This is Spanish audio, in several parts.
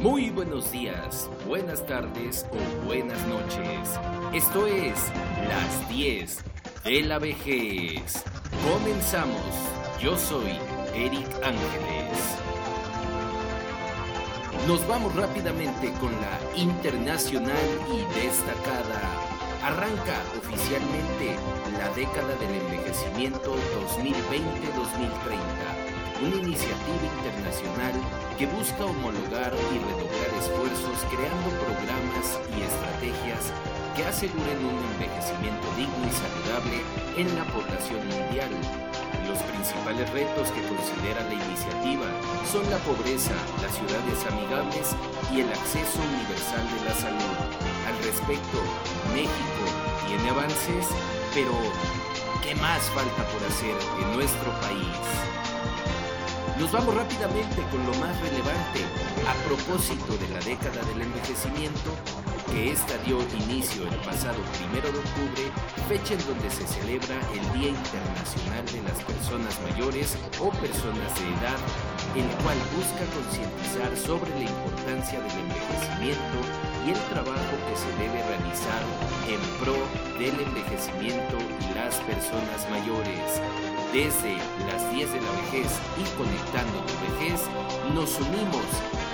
Muy buenos días, buenas tardes o buenas noches. Esto es Las 10 de la vejez. Comenzamos. Yo soy Eric Ángeles. Nos vamos rápidamente con la internacional y destacada. Arranca oficialmente la década del envejecimiento 2020-2030 una iniciativa internacional que busca homologar y redoblar esfuerzos creando programas y estrategias que aseguren un envejecimiento digno y saludable en la población mundial. Los principales retos que considera la iniciativa son la pobreza, las ciudades amigables y el acceso universal de la salud. Al respecto, México tiene avances, pero ¿qué más falta por hacer en nuestro país? Nos vamos rápidamente con lo más relevante a propósito de la década del envejecimiento, que esta dio inicio el pasado primero de octubre, fecha en donde se celebra el Día Internacional de las Personas Mayores o Personas de Edad, el cual busca concientizar sobre la importancia del envejecimiento y el trabajo que se debe realizar en pro del envejecimiento y las personas mayores desde las 10 de la vejez y conectando tu vejez, nos unimos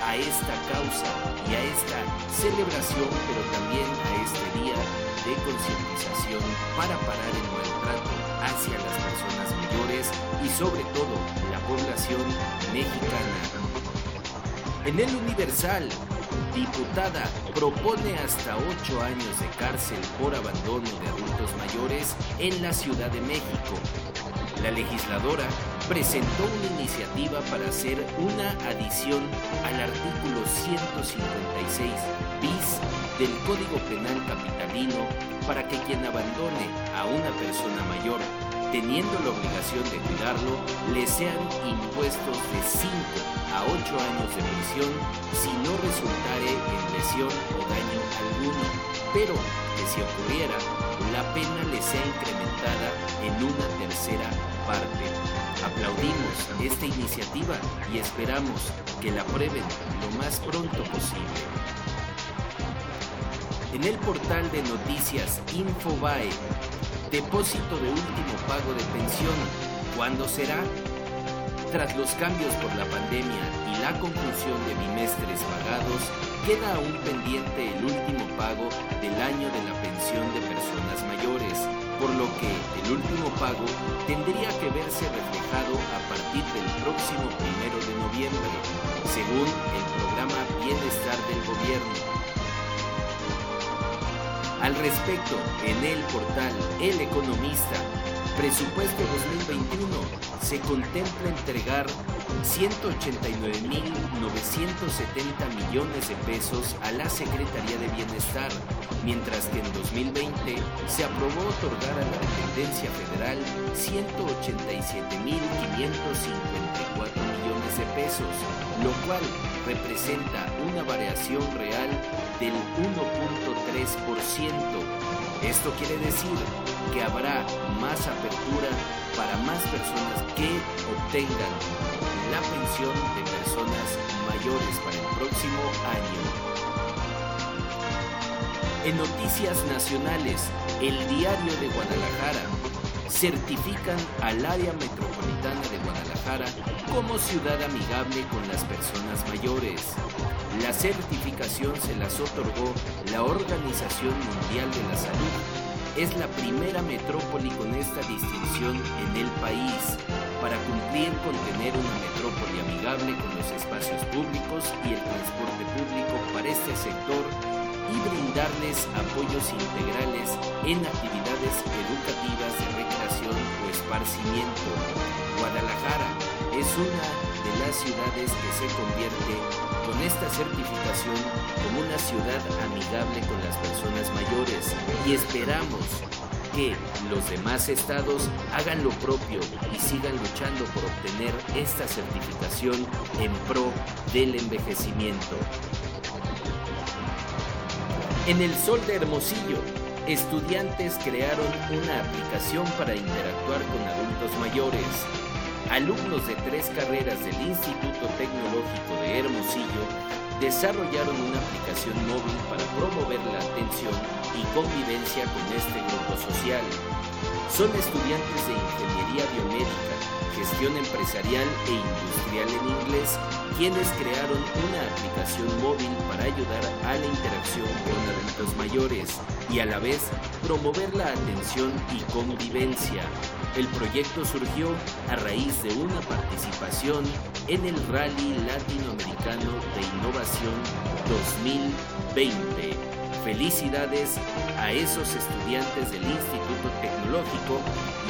a esta causa y a esta celebración, pero también a este día de concientización para parar el maltrato hacia las personas mayores y sobre todo la población mexicana. En el Universal, diputada propone hasta 8 años de cárcel por abandono de adultos mayores en la Ciudad de México la legisladora presentó una iniciativa para hacer una adición al artículo 156 bis del Código Penal Capitalino para que quien abandone a una persona mayor teniendo la obligación de cuidarlo, le sean impuestos de 5 a 8 años de prisión si no resultare en lesión o daño alguno, pero que si ocurriera, la pena le sea incrementada en una tercera parte. Aplaudimos esta iniciativa y esperamos que la aprueben lo más pronto posible. En el portal de noticias Infobae, depósito de último pago de pensión, ¿cuándo será? Tras los cambios por la pandemia y la conclusión de bimestres pagados, queda aún pendiente el último pago del año de la pensión de personas mayores, por lo que el último pago tendría que verse reflejado a partir del próximo primero de noviembre, según el programa Bienestar del Gobierno. Al respecto, en el portal El Economista, Presupuesto 2021 se contempla entregar 189.970 millones de pesos a la Secretaría de Bienestar, mientras que en 2020 se aprobó otorgar a la dependencia federal 187.554 millones de pesos, lo cual representa una variación real del 1.3%. Esto quiere decir que habrá más apertura para más personas que obtengan la pensión de personas mayores para el próximo año. En noticias nacionales, el diario de Guadalajara certifican al área metropolitana de Guadalajara como ciudad amigable con las personas mayores. La certificación se las otorgó la Organización Mundial de la Salud. Es la primera metrópoli con esta distinción en el país para cumplir con tener una metrópoli amigable con los espacios públicos y el transporte público para este sector y brindarles apoyos integrales en actividades educativas de recreación o esparcimiento. Guadalajara es una de las ciudades que se convierte con esta certificación como una ciudad amigable con las personas mayores y esperamos que los demás estados hagan lo propio y sigan luchando por obtener esta certificación en pro del envejecimiento. En el Sol de Hermosillo, estudiantes crearon una aplicación para interactuar con adultos mayores. Alumnos de tres carreras del Instituto Tecnológico de Hermosillo desarrollaron una aplicación móvil para promover la atención y convivencia con este grupo social. Son estudiantes de Ingeniería Biomédica, Gestión Empresarial e Industrial en inglés quienes crearon una aplicación móvil para ayudar a la interacción con adultos mayores y a la vez promover la atención y convivencia. El proyecto surgió a raíz de una participación en el Rally Latinoamericano de Innovación 2020. Felicidades a esos estudiantes del Instituto Tecnológico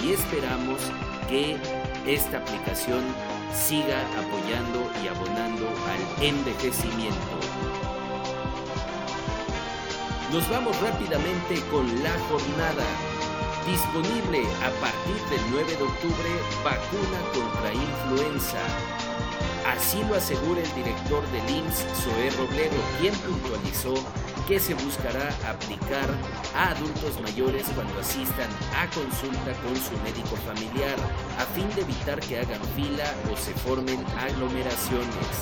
y esperamos que esta aplicación siga apoyando y abonando al envejecimiento. Nos vamos rápidamente con la jornada. Disponible a partir del 9 de octubre vacuna contra influenza. Así lo asegura el director del IMSS, Zoé Robledo, quien puntualizó que se buscará aplicar a adultos mayores cuando asistan a consulta con su médico familiar, a fin de evitar que hagan fila o se formen aglomeraciones.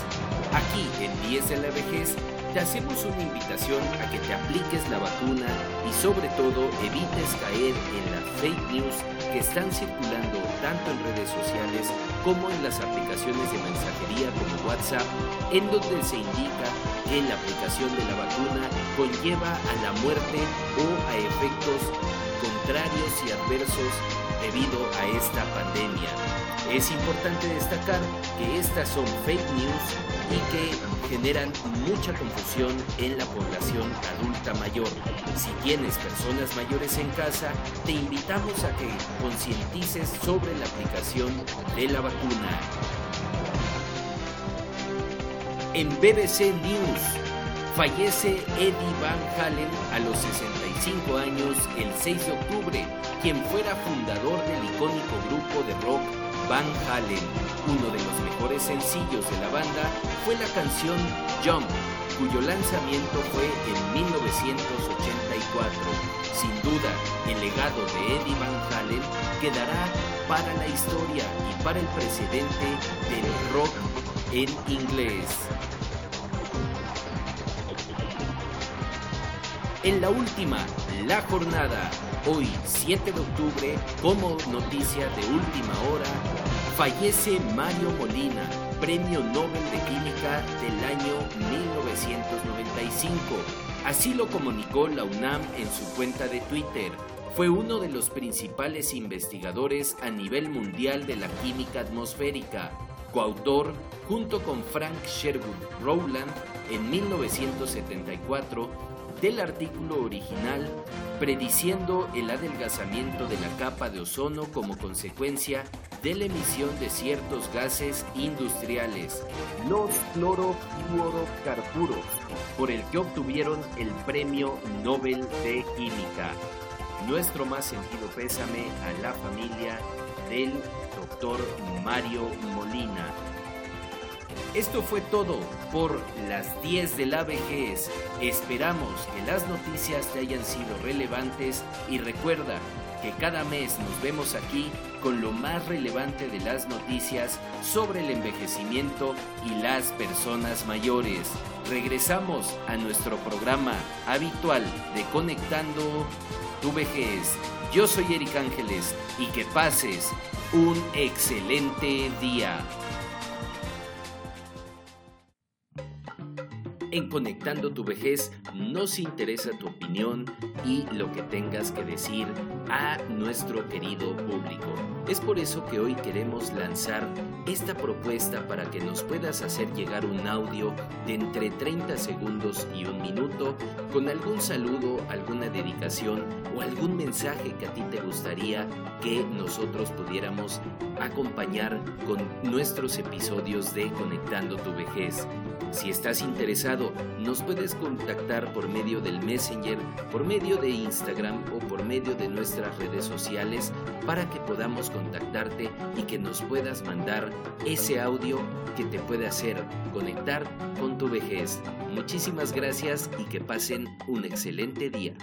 Aquí, en 10 de la vejez, te hacemos una invitación a que te apliques la vacuna y sobre todo evites caer en las fake news que están circulando tanto en redes sociales como en las aplicaciones de mensajería como WhatsApp, en donde se indica que la aplicación de la vacuna conlleva a la muerte o a efectos contrarios y adversos debido a esta pandemia. Es importante destacar que estas son fake news y que generan mucha confusión en la población adulta mayor. Si tienes personas mayores en casa, te invitamos a que concientices sobre la aplicación de la vacuna. En BBC News, fallece Eddie Van Halen a los 65 años el 6 de octubre, quien fuera fundador del icónico grupo de rock Van Halen. Uno de los mejores sencillos de la banda fue la canción Jump, cuyo lanzamiento fue en 1984. Sin duda, el legado de Eddie Van Halen quedará para la historia y para el presidente del rock en inglés. En la última, la jornada, hoy 7 de octubre, como noticia de última hora, fallece Mario Molina, Premio Nobel de Química del año 1995. Así lo comunicó la UNAM en su cuenta de Twitter. Fue uno de los principales investigadores a nivel mundial de la química atmosférica, coautor junto con Frank Sherwood Rowland en 1974 del artículo original prediciendo el adelgazamiento de la capa de ozono como consecuencia de la emisión de ciertos gases industriales, los clorofluorocarburos, por el que obtuvieron el Premio Nobel de Química. Nuestro más sentido pésame a la familia del doctor Mario Molina. Esto fue todo por las 10 de la vejez. Esperamos que las noticias te hayan sido relevantes y recuerda que cada mes nos vemos aquí con lo más relevante de las noticias sobre el envejecimiento y las personas mayores. Regresamos a nuestro programa habitual de Conectando tu vejez. Yo soy Eric Ángeles y que pases un excelente día. En Conectando tu vejez nos interesa tu opinión y lo que tengas que decir a nuestro querido público. Es por eso que hoy queremos lanzar esta propuesta para que nos puedas hacer llegar un audio de entre 30 segundos y un minuto con algún saludo, alguna dedicación o algún mensaje que a ti te gustaría que nosotros pudiéramos acompañar con nuestros episodios de Conectando tu vejez. Si estás interesado, nos puedes contactar por medio del Messenger, por medio de Instagram o por medio de nuestras redes sociales para que podamos contactarte y que nos puedas mandar ese audio que te puede hacer conectar con tu vejez. Muchísimas gracias y que pasen un excelente día.